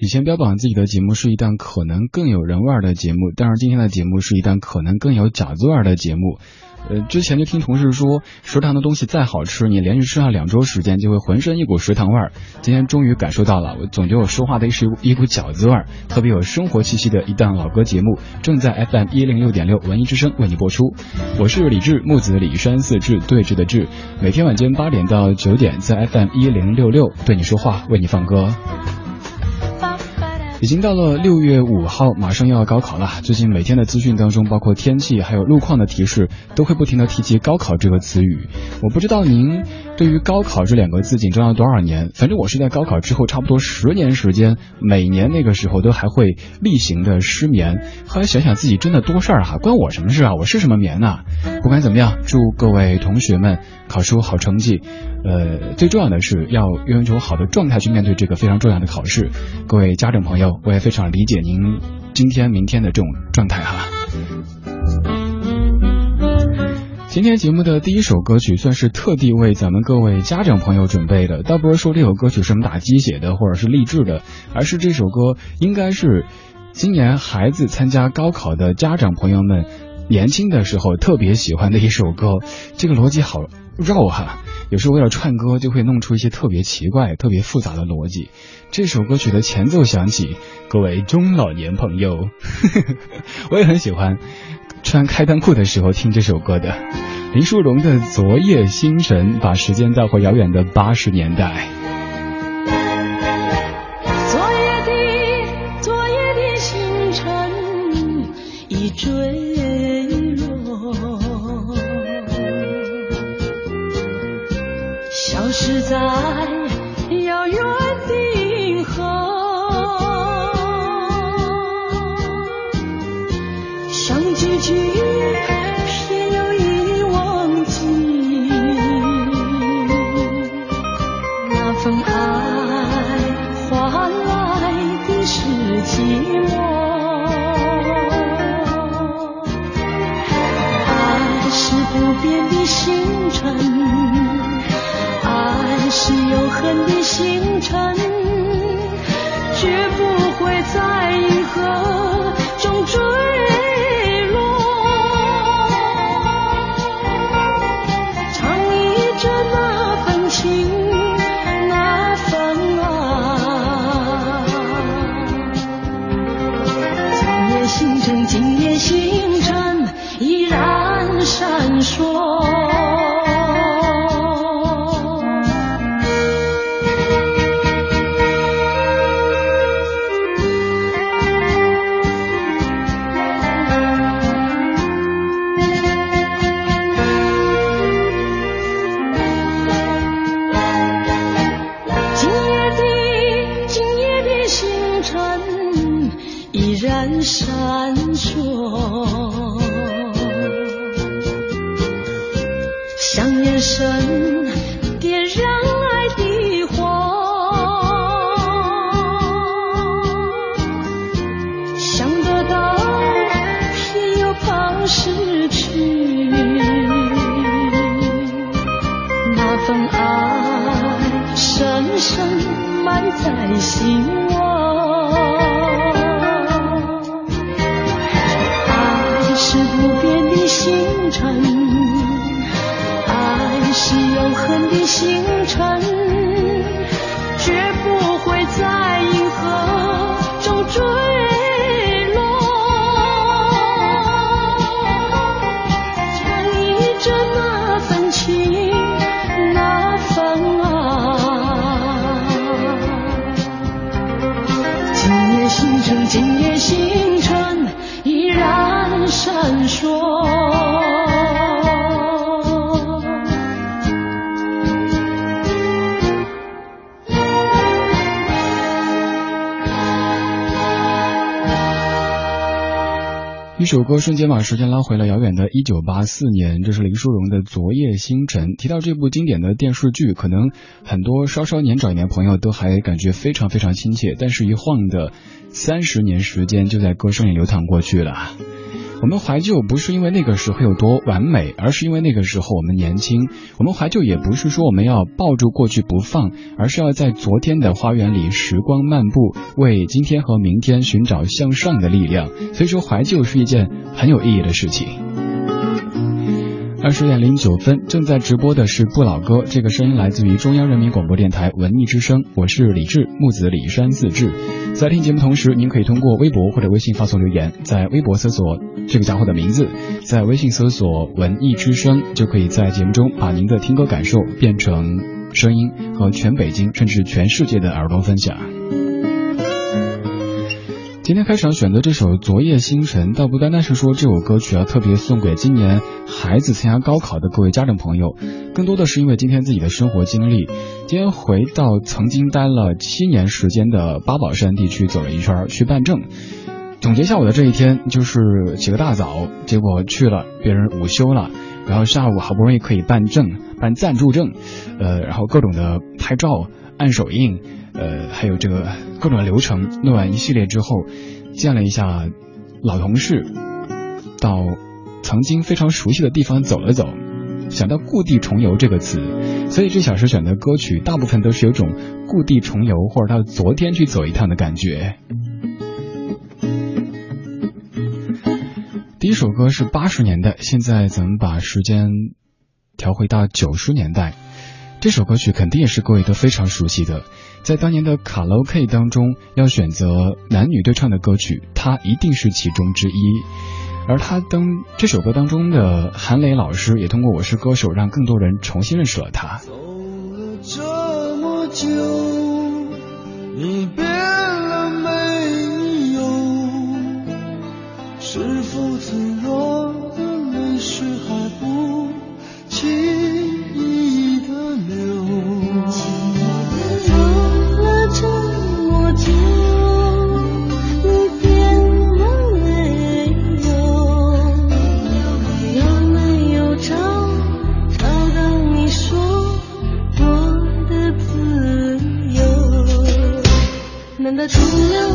以前标榜自己的节目是一档可能更有人味儿的节目，但是今天的节目是一档可能更有饺子味儿的节目。呃，之前就听同事说，食堂的东西再好吃，你连续吃上两周时间，就会浑身一股食堂味儿。今天终于感受到了，我总觉得我说话的是一股饺子味儿，特别有生活气息的一档老歌节目，正在 FM 一零六点六文艺之声为你播出。我是李志，木子李山四志对峙的志，每天晚间八点到九点，在 FM 一零六六对你说话，为你放歌。已经到了六月五号，马上又要高考了。最近每天的资讯当中，包括天气还有路况的提示，都会不停的提及高考这个词语。我不知道您对于高考这两个字紧张了多少年，反正我是在高考之后差不多十年时间，每年那个时候都还会例行的失眠。后来想想自己真的多事儿哈，关我什么事啊？我是什么眠呐？不管怎么样，祝各位同学们考出好成绩。呃，最重要的是要用一种好的状态去面对这个非常重要的考试。各位家长朋友。我也非常理解您今天、明天的这种状态哈。今天节目的第一首歌曲算是特地为咱们各位家长朋友准备的，倒不是说这首歌曲什么打鸡血的或者是励志的，而是这首歌应该是今年孩子参加高考的家长朋友们年轻的时候特别喜欢的一首歌。这个逻辑好绕哈。有时候为了串歌，就会弄出一些特别奇怪、特别复杂的逻辑。这首歌曲的前奏响起，各位中老年朋友，我也很喜欢穿开裆裤的时候听这首歌的。林淑荣的《昨夜星辰》，把时间带回遥远的八十年代。的星辰首歌瞬间把时间拉回了遥远的一九八四年，这是林淑荣的《昨夜星辰》。提到这部经典的电视剧，可能很多稍稍年长一点朋友都还感觉非常非常亲切，但是一晃的三十年时间就在歌声里流淌过去了。我们怀旧不是因为那个时候有多完美，而是因为那个时候我们年轻。我们怀旧也不是说我们要抱住过去不放，而是要在昨天的花园里时光漫步，为今天和明天寻找向上的力量。所以说，怀旧是一件很有意义的事情。二十点零九分，正在直播的是不老歌。这个声音来自于中央人民广播电台文艺之声，我是李志，木子李山自志。在听节目同时，您可以通过微博或者微信发送留言，在微博搜索这个家伙的名字，在微信搜索文艺之声，就可以在节目中把您的听歌感受变成声音，和全北京甚至全世界的耳朵分享。今天开场选择这首《昨夜星辰》，倒不单单是说这首歌曲要特别送给今年孩子参加高考的各位家长朋友，更多的是因为今天自己的生活经历。今天回到曾经待了七年时间的八宝山地区走了一圈，去办证。总结下我的这一天，就是起个大早，结果去了，别人午休了，然后下午好不容易可以办证，办暂住证，呃，然后各种的拍照、按手印。呃，还有这个各种流程，弄完一系列之后，见了一下老同事，到曾经非常熟悉的地方走了走，想到故地重游这个词，所以这小时选的歌曲大部分都是有种故地重游或者到昨天去走一趟的感觉。第一首歌是八十年代，现在咱们把时间调回到九十年代，这首歌曲肯定也是各位都非常熟悉的。在当年的卡拉 OK 当中，要选择男女对唱的歌曲，它一定是其中之一。而他当这首歌当中的韩磊老师，也通过《我是歌手》让更多人重新认识了他。走了这么久，你变了没有？是否脆弱的泪水还除了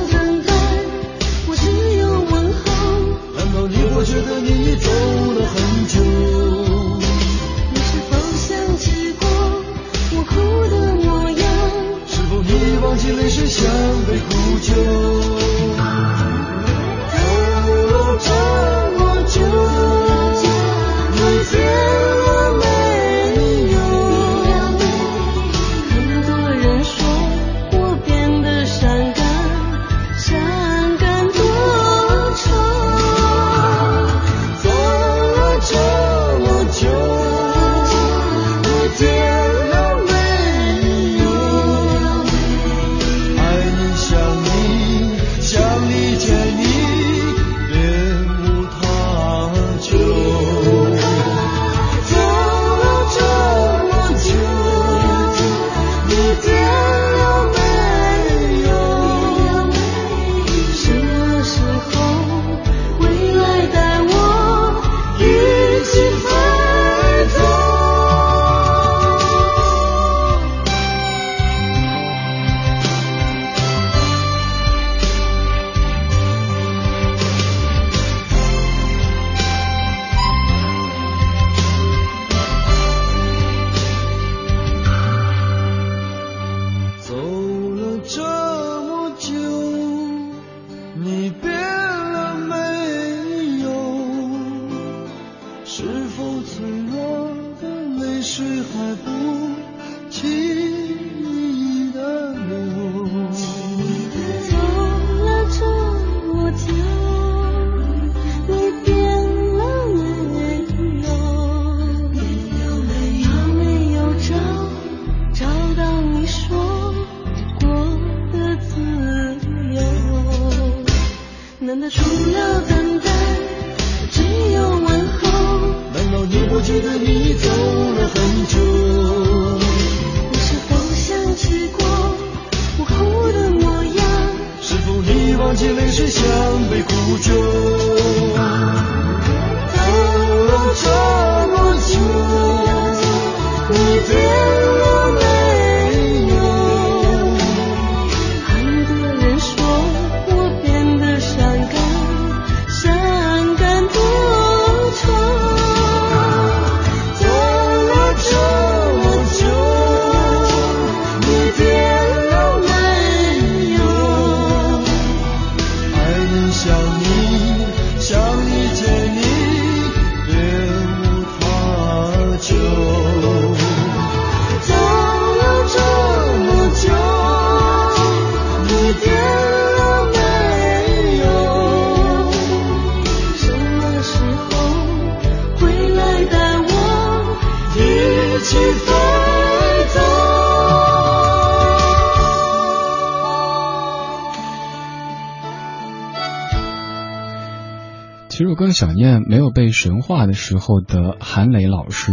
想念没有被神化的时候的韩磊老师，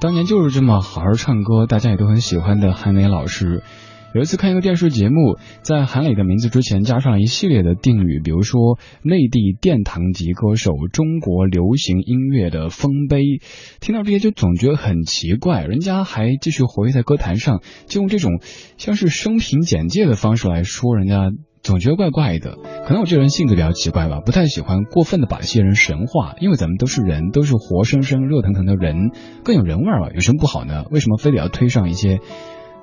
当年就是这么好好唱歌，大家也都很喜欢的韩磊老师。有一次看一个电视节目，在韩磊的名字之前加上一系列的定语，比如说内地殿堂级歌手、中国流行音乐的丰碑，听到这些就总觉得很奇怪，人家还继续活跃在歌坛上，就用这种像是生平简介的方式来说人家。总觉得怪怪的，可能我这人性格比较奇怪吧，不太喜欢过分的把一些人神化，因为咱们都是人，都是活生生、热腾腾的人，更有人味儿嘛，有什么不好呢？为什么非得要推上一些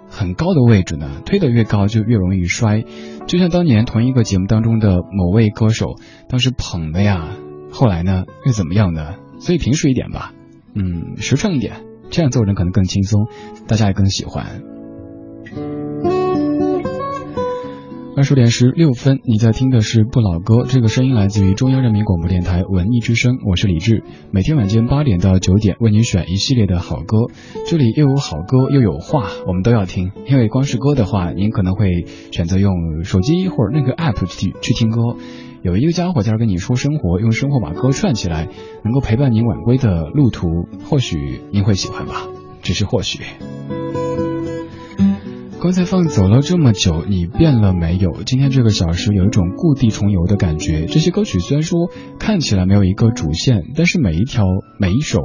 很高的位置呢？推得越高就越容易摔。就像当年同一个节目当中的某位歌手，当时捧的呀，后来呢又怎么样呢？所以平实一点吧，嗯，实诚一点，这样做人可能更轻松，大家也更喜欢。二十点十六分，你在听的是不老歌，这个声音来自于中央人民广播电台文艺之声，我是李志。每天晚间八点到九点，为您选一系列的好歌，这里又有好歌又有话，我们都要听。因为光是歌的话，您可能会选择用手机或者那个 app 去去听歌。有一个家伙在这跟你说生活，用生活把歌串起来，能够陪伴您晚归的路途，或许您会喜欢吧，只是或许。刚才放走了这么久，你变了没有？今天这个小时有一种故地重游的感觉。这些歌曲虽然说看起来没有一个主线，但是每一条每一首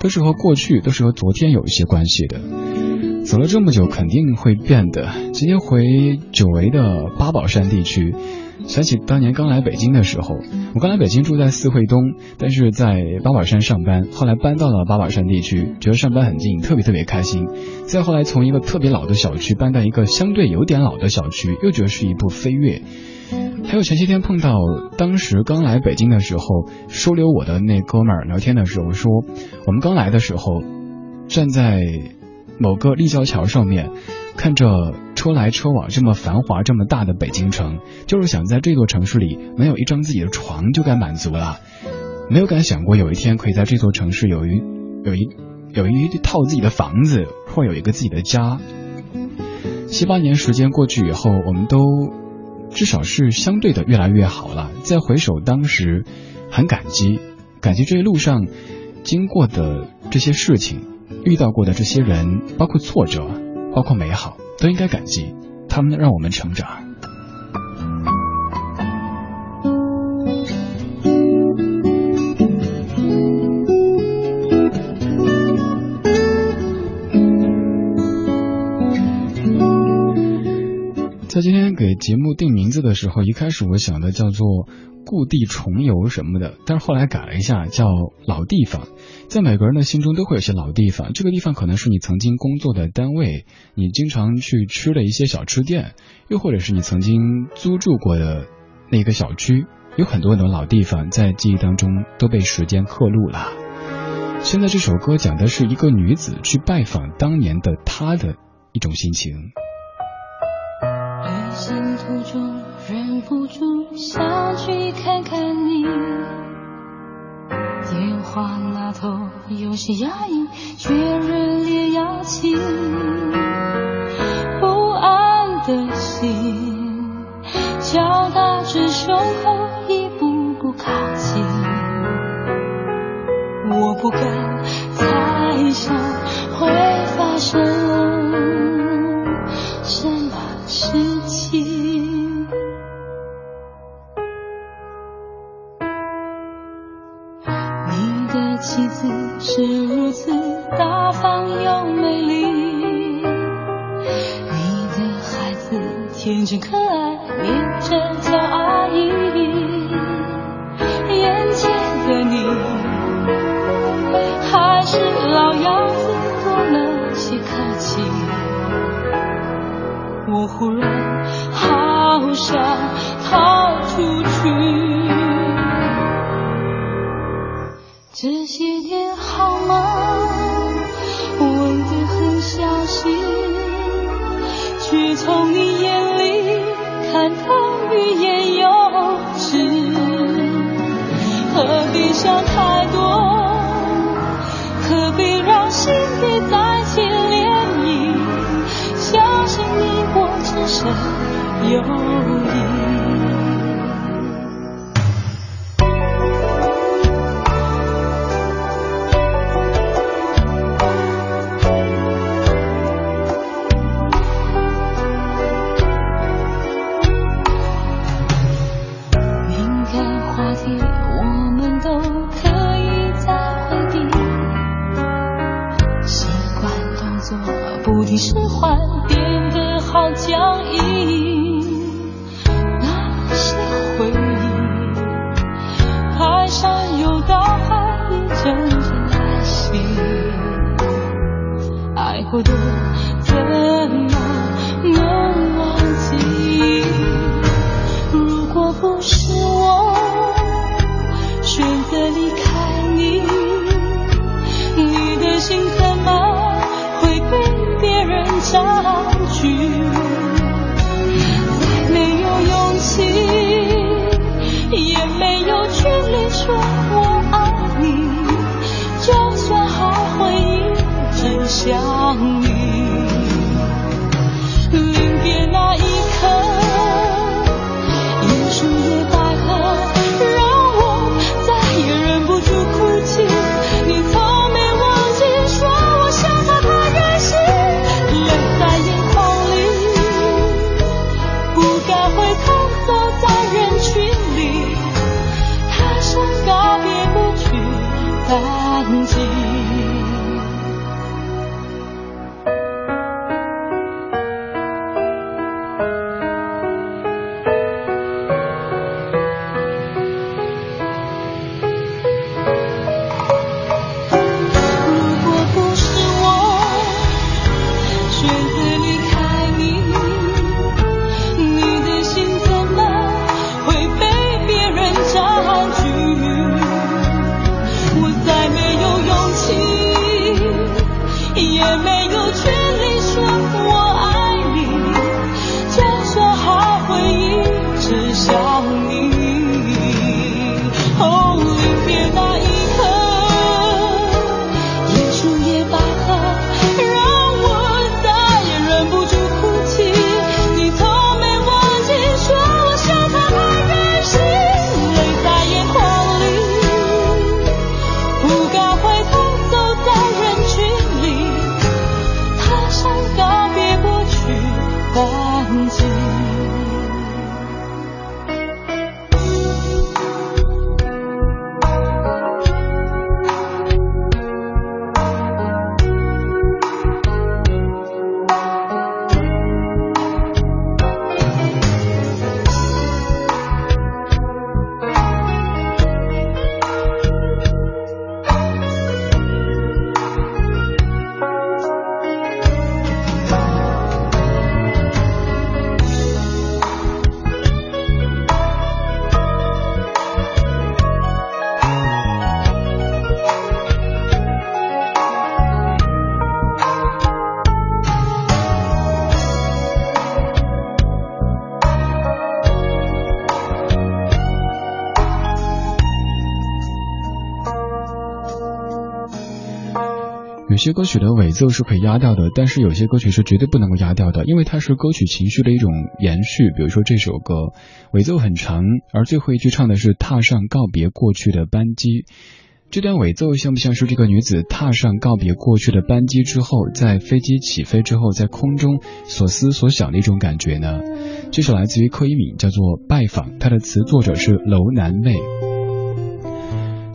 都是和过去，都是和昨天有一些关系的。走了这么久，肯定会变的。今天回久违的八宝山地区。想起当年刚来北京的时候，我刚来北京住在四惠东，但是在八宝山上班，后来搬到了八宝山地区，觉得上班很近，特别特别开心。再后来从一个特别老的小区搬到一个相对有点老的小区，又觉得是一步飞跃。还有前些天碰到当时刚来北京的时候收留我的那哥们儿聊天的时候说，我们刚来的时候站在某个立交桥上面。看着车来车往这么繁华这么大的北京城，就是想在这座城市里没有一张自己的床就该满足了，没有敢想过有一天可以在这座城市有一有一有一套自己的房子，或有一个自己的家。七八年时间过去以后，我们都至少是相对的越来越好了。再回首当时，很感激，感激这一路上经过的这些事情，遇到过的这些人，包括挫折。包括美好，都应该感激，他们让我们成长。在今天给节目定名字的时候，一开始我想的叫做故地重游什么的，但是后来改了一下，叫老地方。在每个人的心中都会有些老地方，这个地方可能是你曾经工作的单位，你经常去吃的一些小吃店，又或者是你曾经租住过的那个小区。有很多很多老地方在记忆当中都被时间刻录了。现在这首歌讲的是一个女子去拜访当年的她的一种心情。旅行途中忍不住想去看看你，电话那头有些压抑，却热烈邀请。不安的心敲打着胸口，一步步靠近。我不敢猜想会发生什么事是如此大方又美丽。你的孩子天真可爱，你真。wrong 有些歌曲的尾奏是可以压掉的，但是有些歌曲是绝对不能够压掉的，因为它是歌曲情绪的一种延续。比如说这首歌，尾奏很长，而最后一句唱的是踏上告别过去的班机。这段尾奏像不像是这个女子踏上告别过去的班机之后，在飞机起飞之后，在空中所思所想的一种感觉呢？这首来自于柯以敏，叫做《拜访》。它的词作者是楼南妹。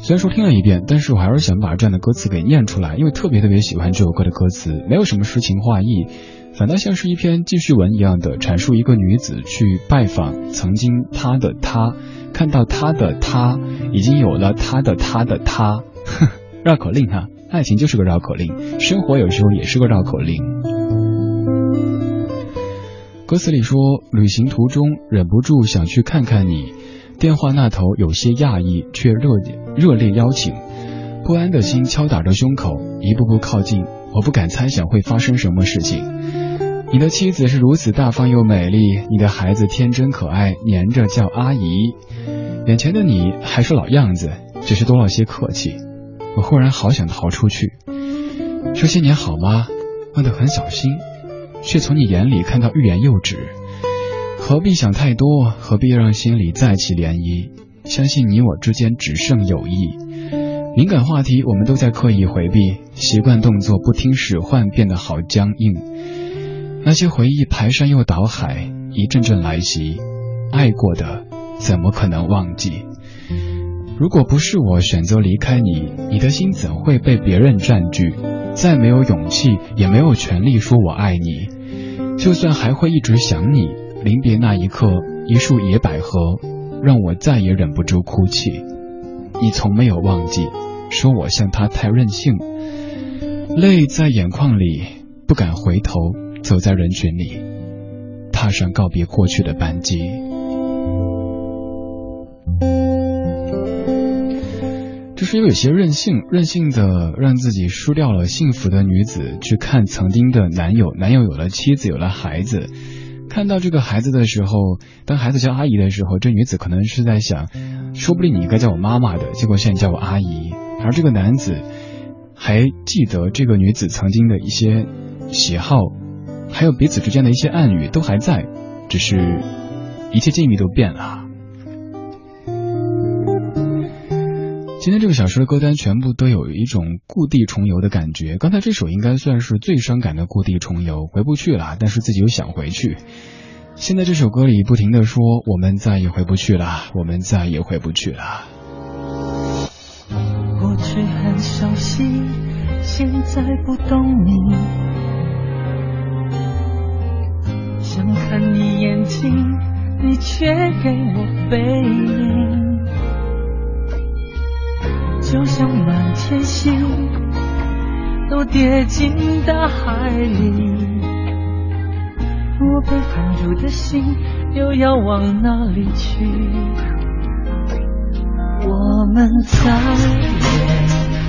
虽然说听了一遍，但是我还是想把这样的歌词给念出来，因为特别特别喜欢这首歌的歌词，没有什么诗情画意，反倒像是一篇记叙文一样的阐述一个女子去拜访曾经她的他，看到她的他已经有了她的他的他，绕口令哈，爱情就是个绕口令，生活有时候也是个绕口令。歌词里说，旅行途中忍不住想去看看你。电话那头有些讶异，却热热烈邀请，不安的心敲打着胸口，一步步靠近。我不敢猜想会发生什么事情。你的妻子是如此大方又美丽，你的孩子天真可爱，黏着叫阿姨。眼前的你还是老样子，只是多了些客气。我忽然好想逃出去。这些年好吗？问得很小心，却从你眼里看到欲言又止。何必想太多？何必让心里再起涟漪？相信你我之间只剩友谊。敏感话题我们都在刻意回避，习惯动作不听使唤，变得好僵硬。那些回忆排山又倒海，一阵阵来袭。爱过的怎么可能忘记？如果不是我选择离开你，你的心怎会被别人占据？再没有勇气，也没有权利说我爱你。就算还会一直想你。临别那一刻，一束野百合让我再也忍不住哭泣。你从没有忘记，说我像他太任性，泪在眼眶里，不敢回头，走在人群里，踏上告别过去的班机。这是有些任性，任性的让自己输掉了幸福的女子，去看曾经的男友，男友有了妻子，有了孩子。看到这个孩子的时候，当孩子叫阿姨的时候，这女子可能是在想，说不定你应该叫我妈妈的，结果现在叫我阿姨。而这个男子还记得这个女子曾经的一些喜好，还有彼此之间的一些暗语都还在，只是一切境遇都变了。今天这个小时的歌单全部都有一种故地重游的感觉。刚才这首应该算是最伤感的故地重游，回不去了，但是自己又想回去。现在这首歌里不停的说：“我们再也回不去了，我们再也回不去了。”过去很熟悉，现在不懂你。想看你眼睛，你却给我背影。就像满天星都跌进大海里，我被放逐的心又要往哪里去？我们再也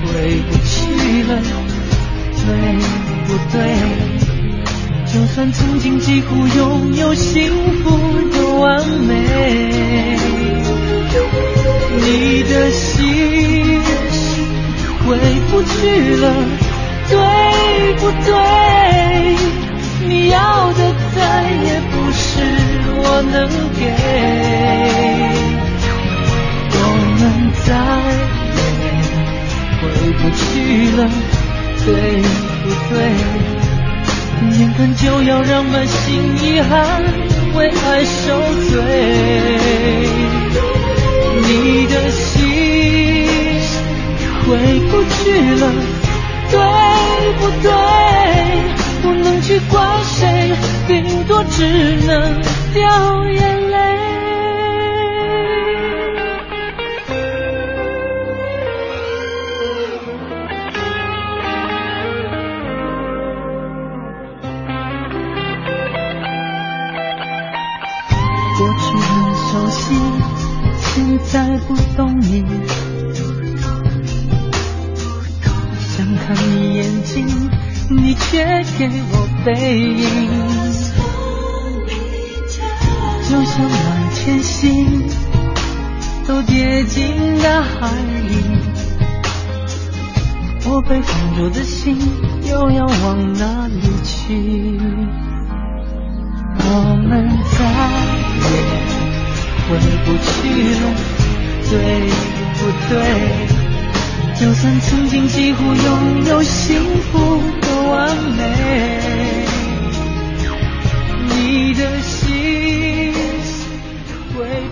回不去了，对不对？就算曾经几乎拥有幸福的完美，你的心。回不去了，对不对？你要的再也不是我能给。我们再也回不去了，对不对？眼看就要让满心遗憾为爱受罪，你的心。回不去了，对不对？不能去怪谁，顶多只能掉眼泪。就像满天星都跌进大海里，我被放逐的心又要往哪里去？我们再也回不去了，对不对？就算曾经几乎拥有幸福的完美，你的心。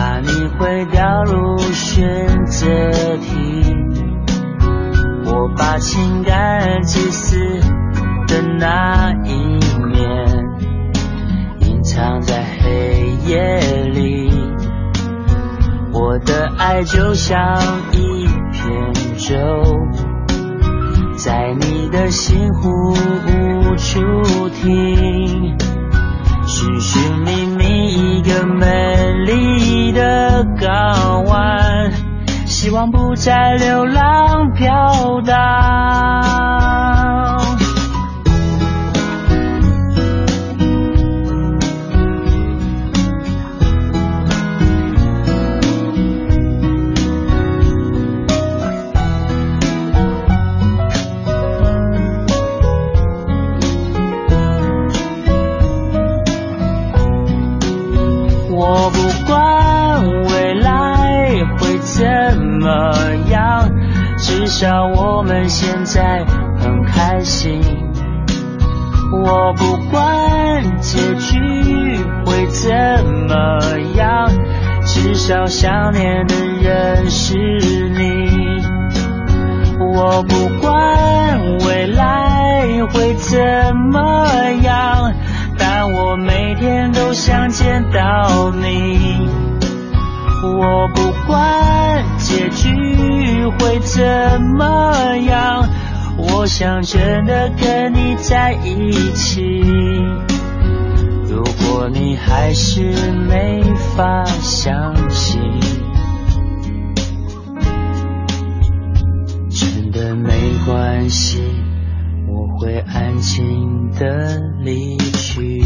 怕你会掉入选择题，我把情感自私的那一面隐藏在黑夜里，我的爱就像一片舟，在你的心湖无处停。寻寻觅觅一个美丽的港湾，希望不再流浪到想念的人是你。我不管未来会怎么样，但我每天都想见到你。我不管结局会怎么样，我想真的跟你在一起。如果你还是没法相我会安静的离去。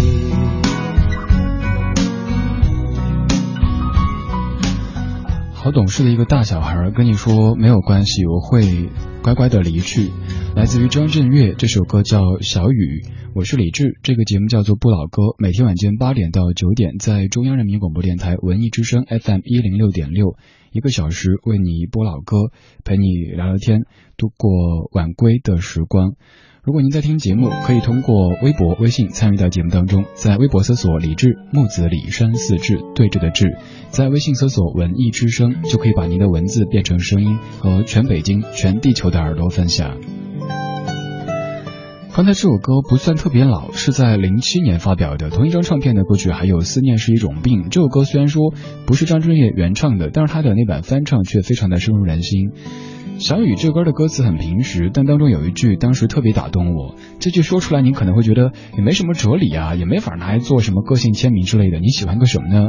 好懂事的一个大小孩跟你说没有关系，我会乖乖的离去。来自于张震岳，这首歌叫《小雨》。我是李志，这个节目叫做不老歌，每天晚间八点到九点，在中央人民广播电台文艺之声 FM 一零六点六，一个小时为你播老歌，陪你聊聊天，度过晚归的时光。如果您在听节目，可以通过微博、微信参与到节目当中。在微博搜索“李志木子李山四志对峙的志”，在微信搜索“文艺之声”，就可以把您的文字变成声音，和全北京、全地球的耳朵分享。刚才这首歌不算特别老，是在零七年发表的，同一张唱片的歌曲还有《思念是一种病》。这首歌虽然说不是张震岳原唱的，但是他的那版翻唱却非常的深入人心。小雨这歌的歌词很平实，但当中有一句当时特别打动我。这句说出来，你可能会觉得也没什么哲理啊，也没法拿来做什么个性签名之类的。你喜欢个什么呢？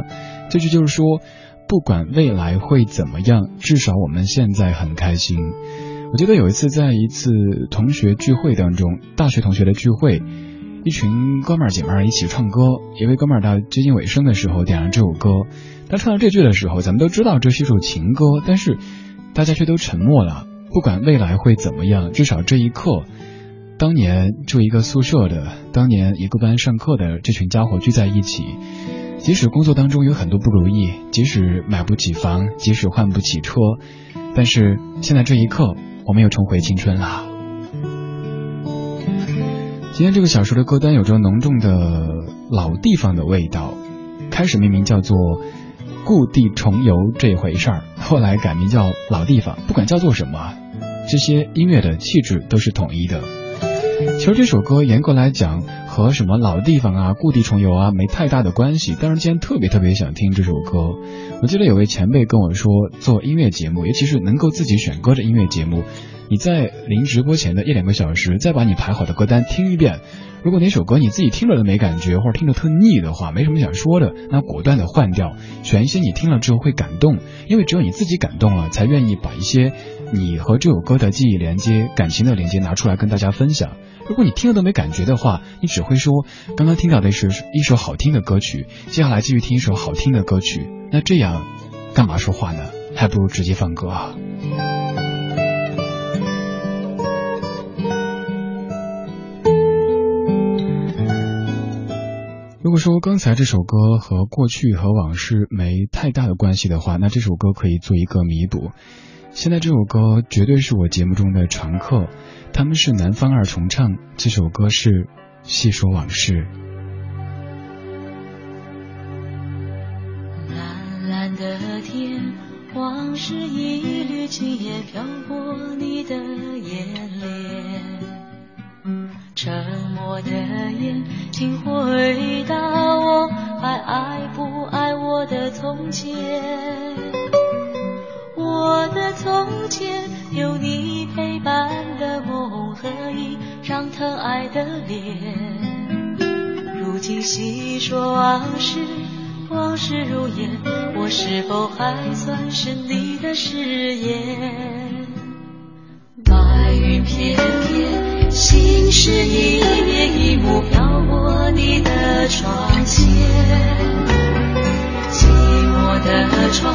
这句就是说，不管未来会怎么样，至少我们现在很开心。我记得有一次在一次同学聚会当中，大学同学的聚会。一群哥们儿姐妹儿一起唱歌，一位哥们儿到接近尾声的时候点了这首歌。当唱到这句的时候，咱们都知道这是一首情歌，但是大家却都沉默了。不管未来会怎么样，至少这一刻，当年住一个宿舍的，当年一个班上课的这群家伙聚在一起。即使工作当中有很多不如意，即使买不起房，即使换不起车，但是现在这一刻，我们又重回青春了。今天这个小说的歌单有着浓重的老地方的味道，开始命名叫做“故地重游”这回事儿，后来改名叫“老地方”，不管叫做什么，这些音乐的气质都是统一的。其实这首歌严格来讲和什么老地方啊、故地重游啊没太大的关系，但是今天特别特别想听这首歌。我记得有位前辈跟我说，做音乐节目，尤其是能够自己选歌的音乐节目，你在临直播前的一两个小时，再把你排好的歌单听一遍。如果哪首歌你自己听了都没感觉，或者听着特腻的话，没什么想说的，那果断的换掉，选一些你听了之后会感动，因为只有你自己感动了，才愿意把一些你和这首歌的记忆连接、感情的连接拿出来跟大家分享。如果你听了都没感觉的话，你只会说刚刚听到的是一首好听的歌曲，接下来继续听一首好听的歌曲，那这样干嘛说话呢？还不如直接放歌啊！如果说刚才这首歌和过去和往事没太大的关系的话，那这首歌可以做一个弥补。现在这首歌绝对是我节目中的常客，他们是南方二重唱，这首歌是《细说往事》。蓝蓝的天，往事一缕，青烟飘过你的眼帘。沉默的眼，请回答我，还爱不爱我的从前？我的从前有你陪伴的梦和一张疼爱的脸。如今细说往事，往事如烟，我是否还算是你的誓言？白云片片，心事一面一幕飘过你的窗前。寂寞的窗，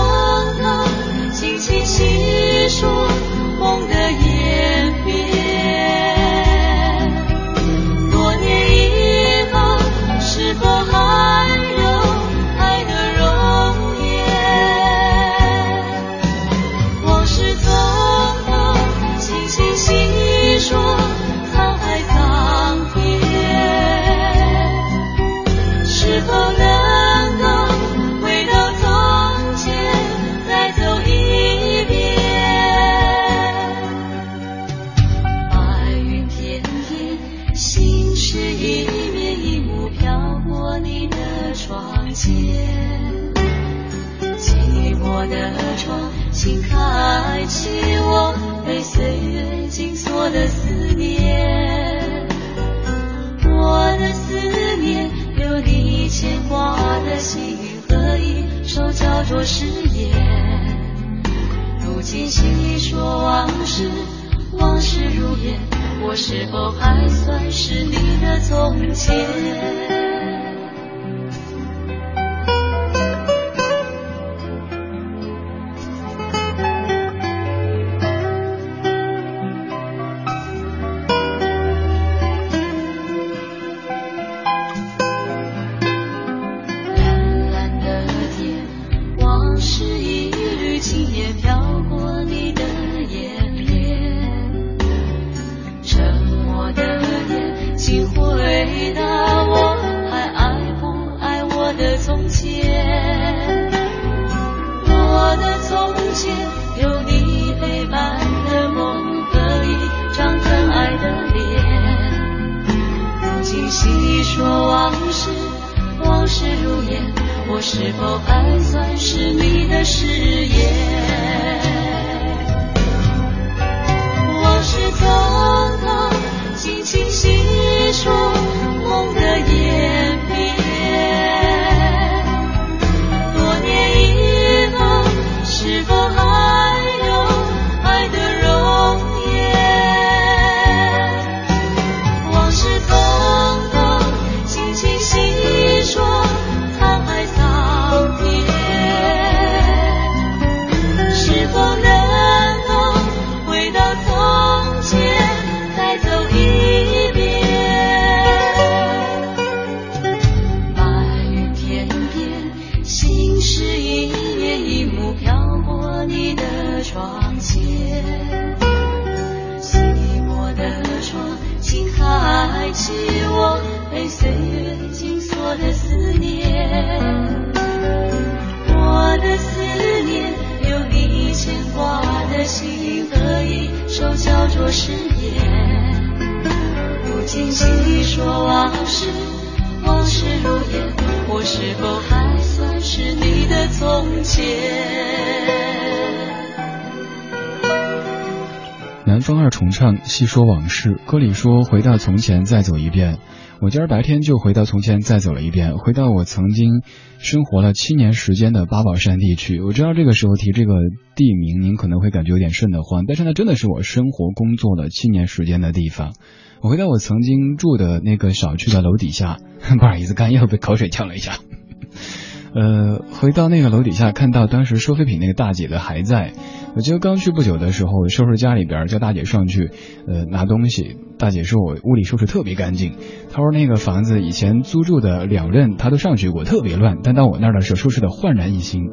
细说往事，歌里说回到从前再走一遍。我今儿白天就回到从前再走了一遍，回到我曾经生活了七年时间的八宝山地区。我知道这个时候提这个地名，您可能会感觉有点瘆得慌，但是那真的是我生活工作了七年时间的地方。我回到我曾经住的那个小区的楼底下，不好意思，刚又被口水呛了一下。呃，回到那个楼底下，看到当时收废品那个大姐的还在。我记得刚去不久的时候，收拾家里边，叫大姐上去，呃，拿东西。大姐说我屋里收拾特别干净。她说那个房子以前租住的两任，她都上去过，特别乱。但到我那儿的时候，收拾的焕然一新。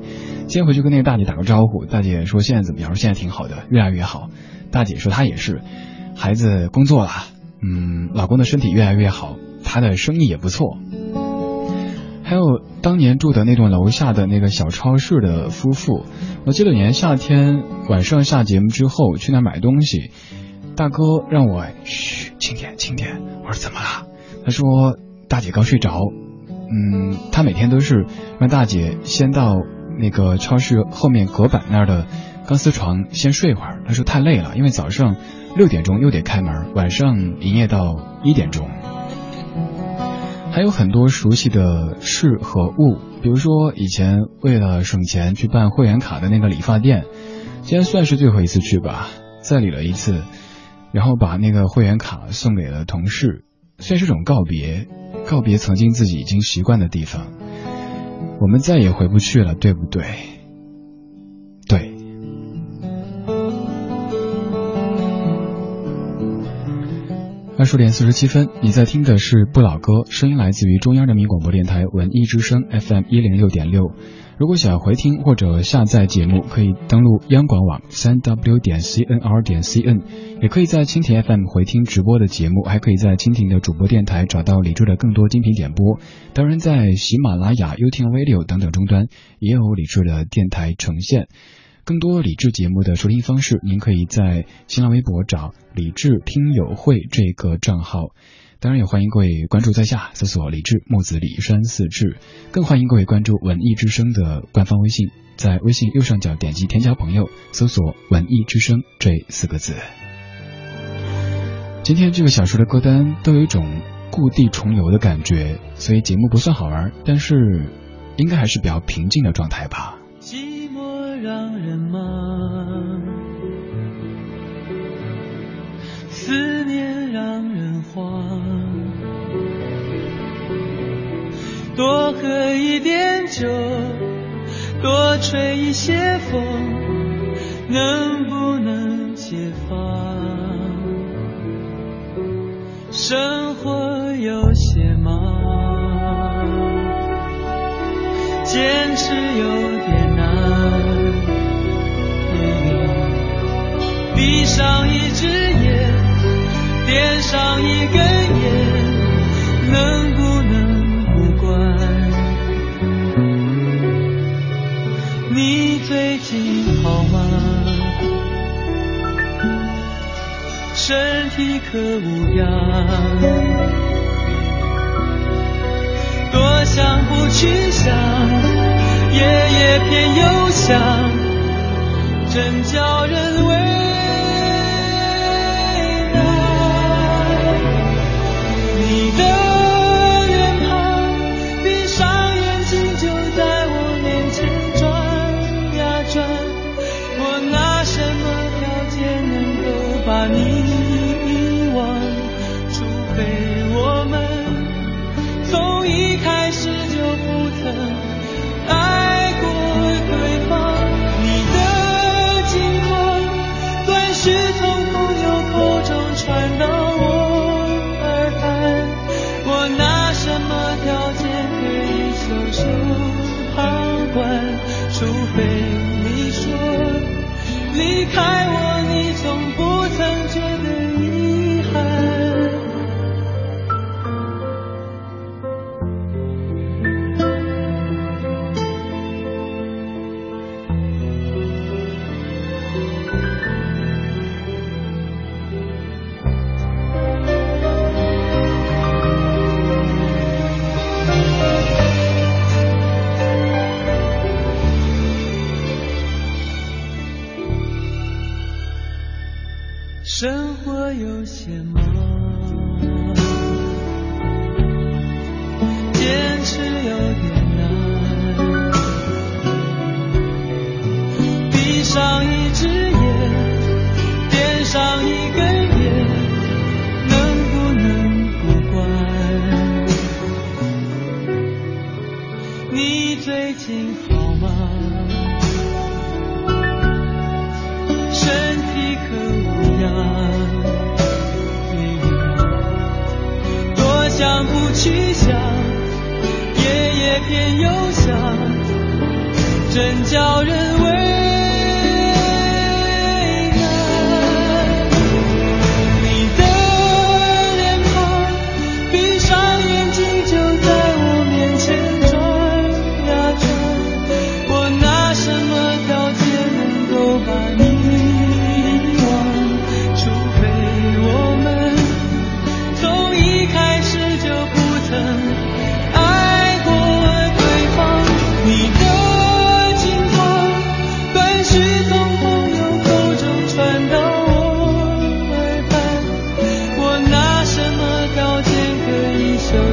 先回去跟那个大姐打个招呼，大姐说现在怎么样？说现在挺好的，越来越好。大姐说她也是，孩子工作了，嗯，老公的身体越来越好，她的生意也不错。还有当年住的那栋楼下的那个小超市的夫妇，我记得年夏天晚上下节目之后去那买东西，大哥让我嘘轻点轻点，我说怎么了？他说大姐刚睡着，嗯，他每天都是让大姐先到那个超市后面隔板那儿的钢丝床先睡会儿，他说太累了，因为早上六点钟又得开门，晚上营业到一点钟。还有很多熟悉的事和物，比如说以前为了省钱去办会员卡的那个理发店，今天算是最后一次去吧，再理了一次，然后把那个会员卡送给了同事，算是种告别，告别曾经自己已经习惯的地方，我们再也回不去了，对不对？二十点四十七分，你在听的是不老歌，声音来自于中央人民广播电台文艺之声 FM 一零六点六。如果想要回听或者下载节目，可以登录央广网三 w 点 cnr 点 cn，也可以在蜻蜓 FM 回听直播的节目，还可以在蜻蜓的主播电台找到李志的更多精品点播。当然，在喜马拉雅、优听 Radio 等等终端也有李志的电台呈现。更多理智节目的收听方式，您可以在新浪微博找“理智听友会”这个账号。当然，也欢迎各位关注在下，搜索“李智木子李山四志”。更欢迎各位关注文艺之声的官方微信，在微信右上角点击添加朋友，搜索“文艺之声”这四个字。今天这个小说的歌单都有一种故地重游的感觉，所以节目不算好玩，但是应该还是比较平静的状态吧。让人忙，思念让人慌。多喝一点酒，多吹一些风，能不能解放？生活有些忙，坚持有点难。闭上一只眼，点上一根烟，能不能不管？你最近好吗？身体可无恙？多想不去想，夜夜偏又想，真叫人为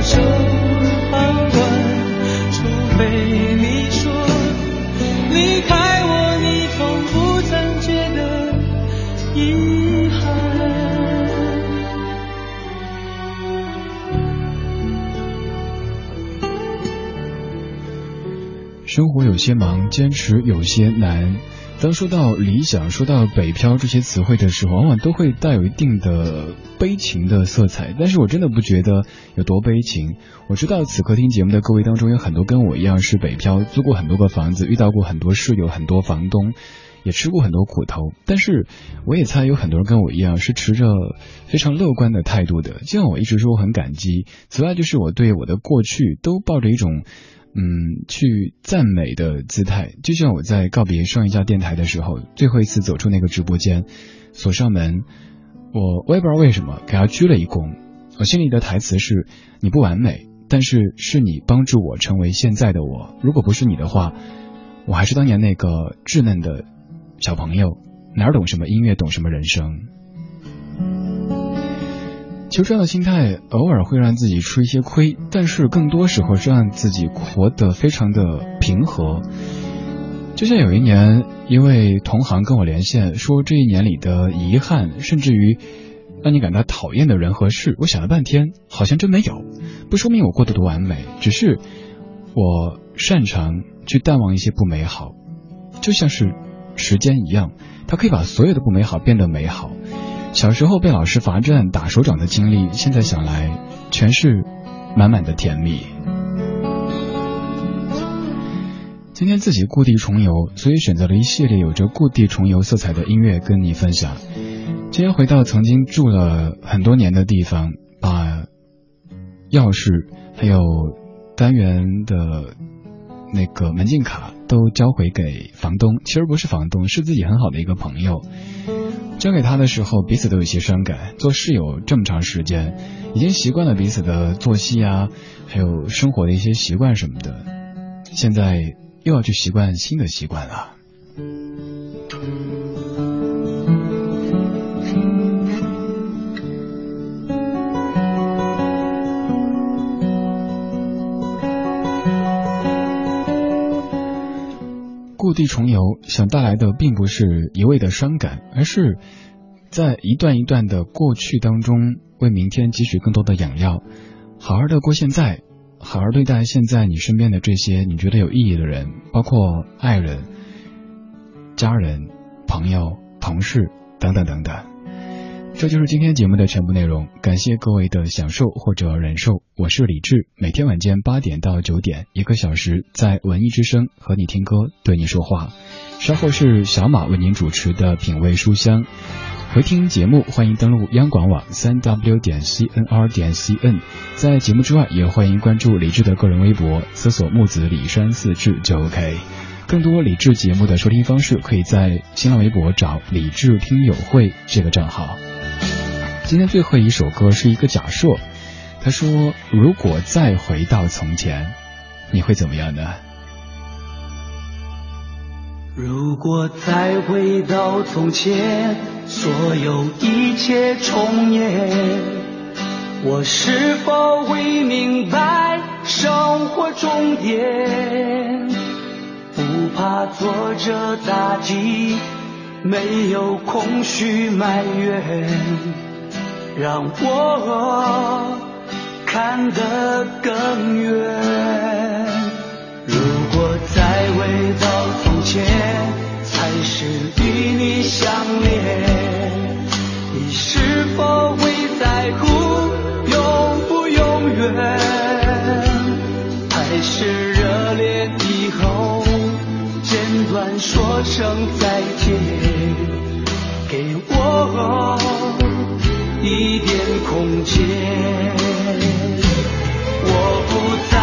手旁观？除非你说离开我，你从不曾觉得遗憾。生活有些忙，坚持有些难。当说到理想、说到北漂这些词汇的时候，往往都会带有一定的悲情的色彩。但是我真的不觉得有多悲情。我知道此刻听节目的各位当中有很多跟我一样是北漂，租过很多个房子，遇到过很多室友、很多房东，也吃过很多苦头。但是我也猜有很多人跟我一样是持着非常乐观的态度的。就像我一直说我很感激。此外，就是我对我的过去都抱着一种。嗯，去赞美的姿态，就像我在告别上一家电台的时候，最后一次走出那个直播间，锁上门，我我也不知道为什么给他鞠了一躬。我心里的台词是：你不完美，但是是你帮助我成为现在的我。如果不是你的话，我还是当年那个稚嫩的小朋友，哪懂什么音乐，懂什么人生。其实这样的心态偶尔会让自己吃一些亏，但是更多时候是让自己活得非常的平和。就像有一年，一位同行跟我连线，说这一年里的遗憾，甚至于让你感到讨厌的人和事，我想了半天，好像真没有。不说明我过得多完美，只是我擅长去淡忘一些不美好，就像是时间一样，它可以把所有的不美好变得美好。小时候被老师罚站、打手掌的经历，现在想来全是满满的甜蜜。今天自己故地重游，所以选择了一系列有着故地重游色彩的音乐跟你分享。今天回到曾经住了很多年的地方，把钥匙还有单元的那个门禁卡都交回给房东，其实不是房东，是自己很好的一个朋友。交给他的时候，彼此都有些伤感。做室友这么长时间，已经习惯了彼此的作息啊，还有生活的一些习惯什么的。现在又要去习惯新的习惯了。故地重游，想带来的并不是一味的伤感，而是在一段一段的过去当中，为明天汲取更多的养料，好好的过现在，好好对待现在你身边的这些你觉得有意义的人，包括爱人、家人、朋友、同事等等等等。这就是今天节目的全部内容，感谢各位的享受或者忍受。我是李志，每天晚间八点到九点，一个小时在文艺之声和你听歌，对你说话。稍后是小马为您主持的品味书香。回听节目，欢迎登录央广网三 w 点 cnr 点 cn。在节目之外，也欢迎关注李志的个人微博，搜索木子李山四志就 OK。更多李志节目的收听方式，可以在新浪微博找李志听友会这个账号。今天最后一首歌是一个假设，他说：“如果再回到从前，你会怎么样呢？”如果再回到从前，所有一切重演，我是否会明白生活终点？不怕挫折打击，没有空虚埋怨。让我看得更远。如果再回到从前，还是与你相恋，你是否会在乎永不永远？还是热恋以后，简短说声再见，给我。一点空间，我不再